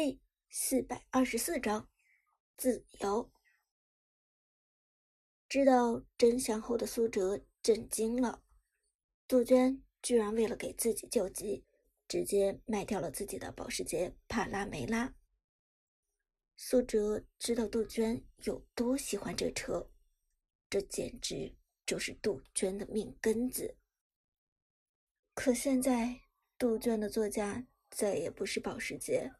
第四百二十四章自由。知道真相后的苏哲震惊了，杜鹃居然为了给自己救急，直接卖掉了自己的保时捷帕拉梅拉。苏哲知道杜鹃有多喜欢这车，这简直就是杜鹃的命根子。可现在，杜鹃的座驾再也不是保时捷。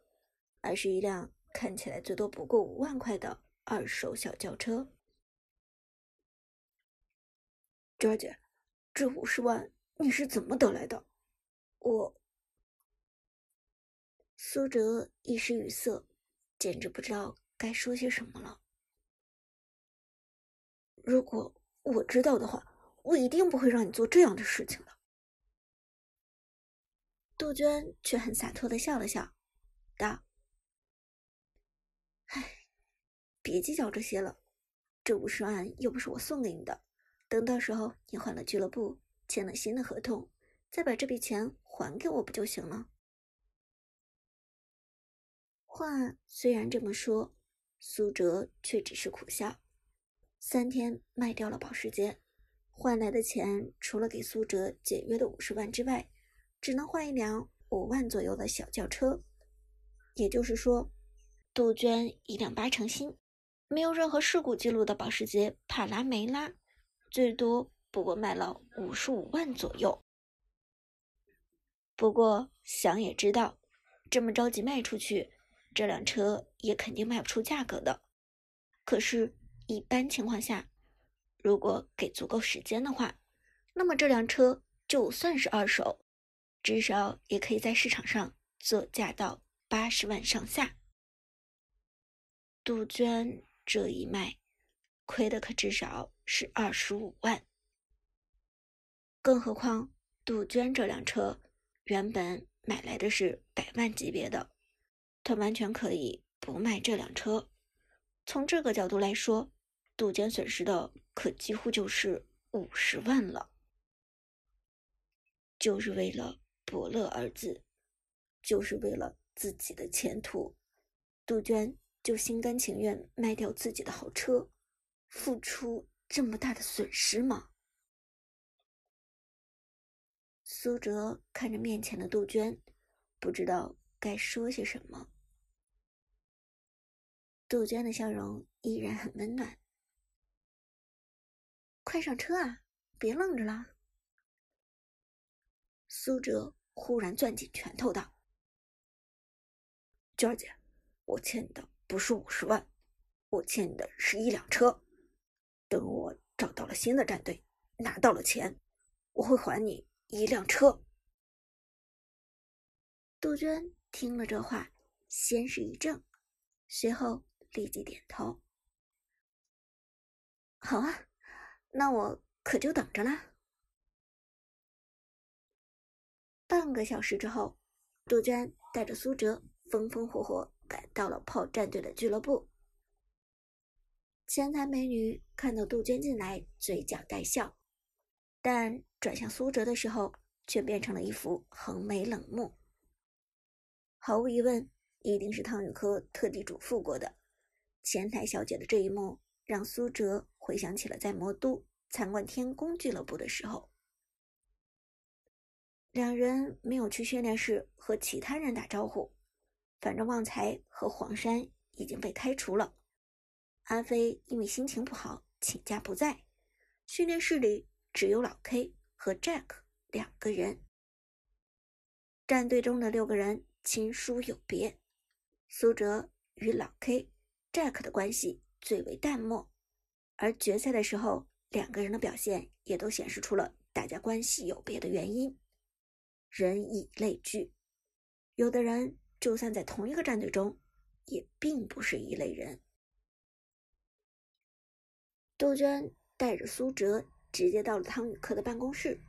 而是一辆看起来最多不过五万块的二手小轿车。娟姐，这五十万你是怎么得来的？我……苏哲一时语塞，简直不知道该说些什么了。如果我知道的话，我一定不会让你做这样的事情的。杜鹃却很洒脱的笑了笑，道。别计较这些了，这五十万又不是我送给你的，等到时候你换了俱乐部，签了新的合同，再把这笔钱还给我不就行了？话虽然这么说，苏哲却只是苦笑。三天卖掉了保时捷，换来的钱除了给苏哲解约的五十万之外，只能换一辆五万左右的小轿车，也就是说。杜鹃一辆八成新、没有任何事故记录的保时捷帕拉梅拉，最多不过卖了五十五万左右。不过想也知道，这么着急卖出去，这辆车也肯定卖不出价格的。可是，一般情况下，如果给足够时间的话，那么这辆车就算是二手，至少也可以在市场上作价到八十万上下。杜鹃这一卖，亏的可至少是二十五万。更何况杜鹃这辆车原本买来的是百万级别的，他完全可以不卖这辆车。从这个角度来说，杜鹃损失的可几乎就是五十万了。就是为了伯乐儿子，就是为了自己的前途，杜鹃。就心甘情愿卖掉自己的豪车，付出这么大的损失吗？苏哲看着面前的杜鹃，不知道该说些什么。杜鹃的笑容依然很温暖。快上车啊，别愣着了！苏哲忽然攥紧拳头道：“娟儿姐，我欠你的。”不是五十万，我欠你的是一辆车。等我找到了新的战队，拿到了钱，我会还你一辆车。杜鹃听了这话，先是一怔，随后立即点头：“好啊，那我可就等着啦。”半个小时之后，杜鹃带着苏哲风风火火。赶到了炮战队的俱乐部，前台美女看到杜鹃进来，嘴角带笑，但转向苏哲的时候，却变成了一副横眉冷目。毫无疑问，一定是汤雨科特地嘱咐过的。前台小姐的这一幕，让苏哲回想起了在魔都参观天宫俱乐部的时候，两人没有去训练室和其他人打招呼。反正旺财和黄山已经被开除了，阿飞因为心情不好请假不在，训练室里只有老 K 和 Jack 两个人。战队中的六个人亲疏有别，苏哲与老 K、Jack 的关系最为淡漠，而决赛的时候，两个人的表现也都显示出了大家关系有别的原因，人以类聚，有的人。就算在同一个战队中，也并不是一类人。杜鹃带着苏哲直接到了汤宇科的办公室，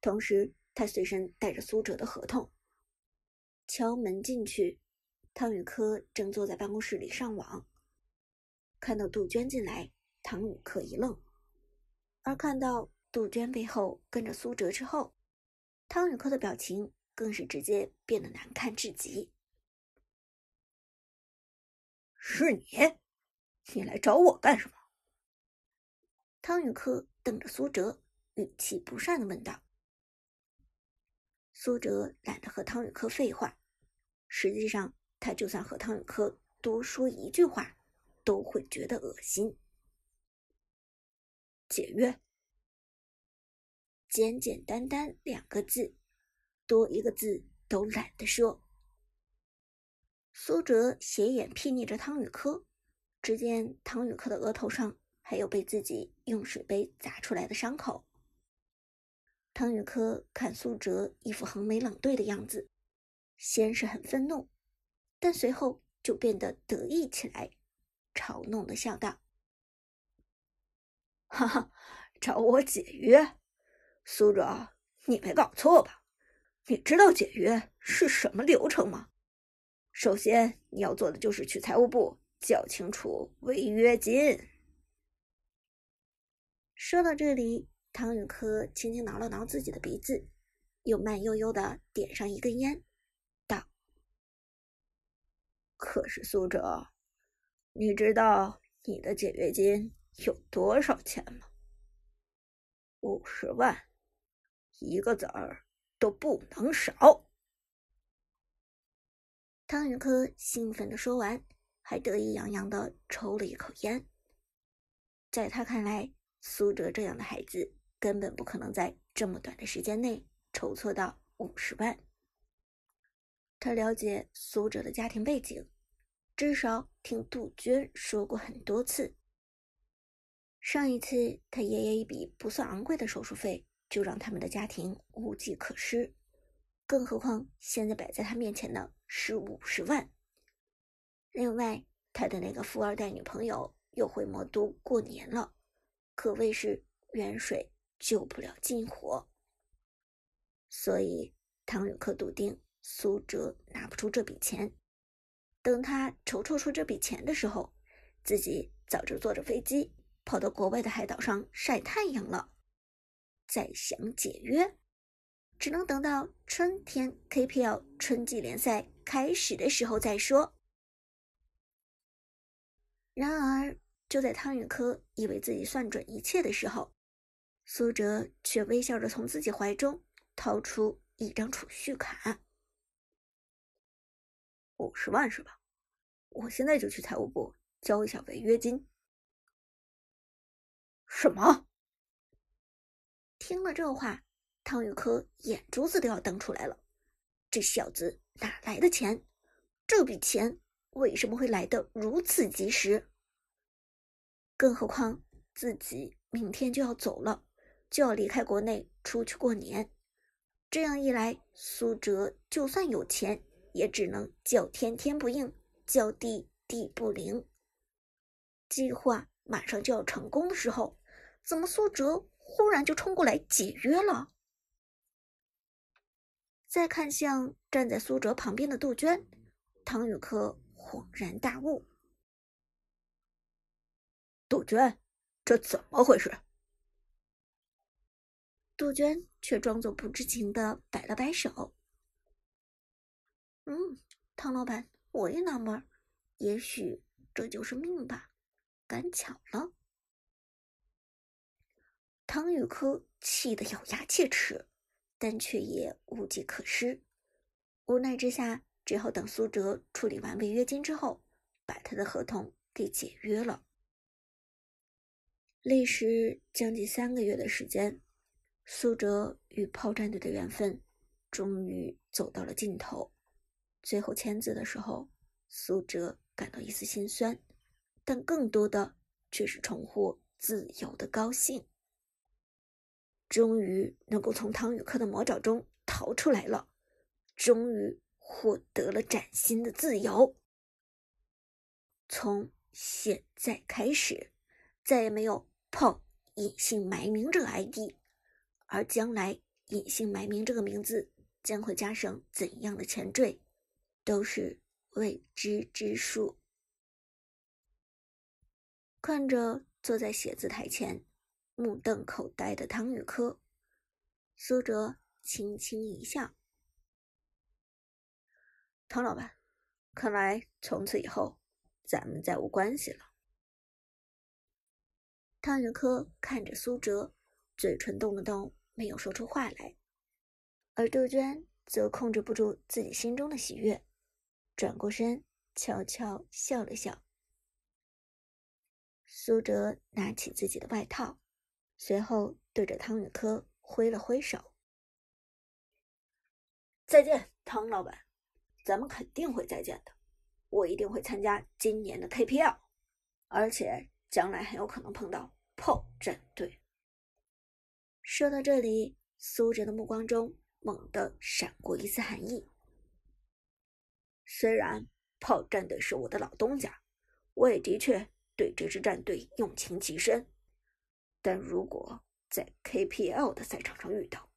同时他随身带着苏哲的合同。敲门进去，汤宇科正坐在办公室里上网。看到杜鹃进来，汤宇科一愣，而看到杜鹃背后跟着苏哲之后，汤宇科的表情。更是直接变得难看至极。是你？你来找我干什么？汤宇科瞪着苏哲，语气不善的问道。苏哲懒得和汤宇科废话，实际上他就算和汤宇科多说一句话，都会觉得恶心。解约，简简单单两个字，多一个字都懒得说。苏哲斜眼睥睨着汤宇科，只见汤宇科的额头上还有被自己用水杯砸出来的伤口。汤宇科看苏哲一副横眉冷对的样子，先是很愤怒，但随后就变得得意起来，嘲弄的笑道：“哈哈，找我解约？苏哲，你没搞错吧？你知道解约是什么流程吗？”首先，你要做的就是去财务部交清楚违约金。说到这里，汤宇科轻轻挠了挠自己的鼻子，又慢悠悠的点上一根烟，道：“可是苏哲，你知道你的解约金有多少钱吗？五十万，一个子儿都不能少。”汤宇科兴奋的说完，还得意洋洋的抽了一口烟。在他看来，苏哲这样的孩子根本不可能在这么短的时间内筹措到五十万。他了解苏哲的家庭背景，至少听杜鹃说过很多次。上一次他爷爷一笔不算昂贵的手术费，就让他们的家庭无计可施。更何况，现在摆在他面前的是五十万。另外，他的那个富二代女朋友又回魔都过年了，可谓是远水救不了近火。所以，汤永科笃定苏哲拿不出这笔钱。等他筹措出这笔钱的时候，自己早就坐着飞机跑到国外的海岛上晒太阳了。再想解约。只能等到春天 KPL 春季联赛开始的时候再说。然而，就在汤宇科以为自己算准一切的时候，苏哲却微笑着从自己怀中掏出一张储蓄卡。五十万是吧？我现在就去财务部交一下违约金。什么？听了这话。汤宇科眼珠子都要瞪出来了，这小子哪来的钱？这笔钱为什么会来得如此及时？更何况自己明天就要走了，就要离开国内出去过年。这样一来，苏哲就算有钱，也只能叫天天不应，叫地地不灵。计划马上就要成功的时候，怎么苏哲忽然就冲过来解约了？再看向站在苏哲旁边的杜鹃，唐雨珂恍然大悟。杜鹃，这怎么回事？杜鹃却装作不知情的摆了摆手。嗯，唐老板，我也纳闷，也许这就是命吧，赶巧了。唐宇科气得咬牙切齿。但却也无计可施，无奈之下，只好等苏哲处理完违约金之后，把他的合同给解约了。历时将近三个月的时间，苏哲与炮战队的缘分终于走到了尽头。最后签字的时候，苏哲感到一丝心酸，但更多的却是重获自由的高兴。终于能够从汤宇克的魔爪中逃出来了，终于获得了崭新的自由。从现在开始，再也没有“炮隐姓埋名”这个 ID，而将来“隐姓埋名”这个名字将会加上怎样的前缀，都是未知之数。看着坐在写字台前。目瞪口呆的汤宇科，苏哲轻轻一笑：“汤老板，看来从此以后咱们再无关系了。汤宇科看着苏哲，嘴唇动了动，没有说出话来。而杜鹃则控制不住自己心中的喜悦，转过身，悄悄笑了笑。苏哲拿起自己的外套，随后对着汤宇科挥了挥手：“再见，汤老板，咱们肯定会再见的。我一定会参加今年的 KPL，而且将来很有可能碰到炮战队。”说到这里，苏哲的目光中。猛地闪过一丝寒意。虽然炮战队是我的老东家，我也的确对这支战队用情极深，但如果在 KPL 的赛场上遇到，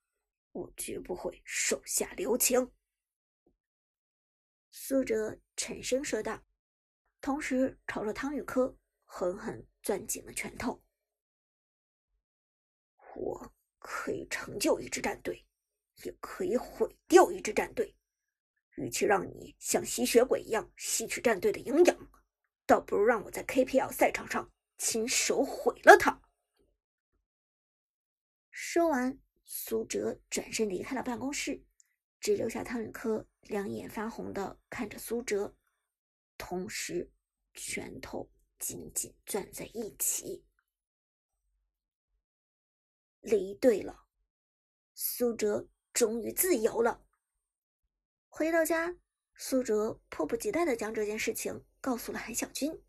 我绝不会手下留情。”苏哲沉声说道，同时朝着汤宇科狠狠攥紧了拳头。“我可以成就一支战队。”也可以毁掉一支战队。与其让你像吸血鬼一样吸取战队的营养，倒不如让我在 KPL 赛场上亲手毁了他。说完，苏哲转身离开了办公室，只留下汤宇科两眼发红的看着苏哲，同时拳头紧紧攥在一起。离队了，苏哲。终于自由了。回到家，苏哲迫不及待的将这件事情告诉了韩小军。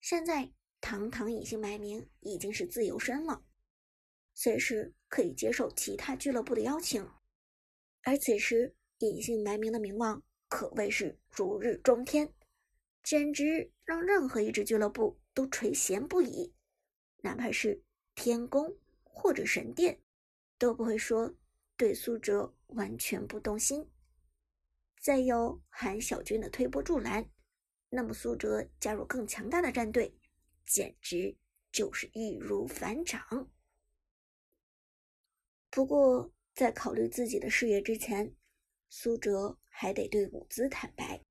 现在，堂堂隐姓埋名已经是自由身了，随时可以接受其他俱乐部的邀请。而此时，隐姓埋名的名望可谓是如日中天，简直让任何一支俱乐部都垂涎不已。哪怕是天宫或者神殿，都不会说。对苏哲完全不动心，再有韩小军的推波助澜，那么苏哲加入更强大的战队，简直就是易如反掌。不过，在考虑自己的事业之前，苏哲还得对伍兹坦白，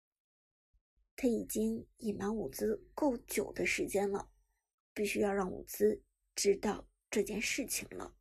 他已经隐瞒伍兹够久的时间了，必须要让伍兹知道这件事情了。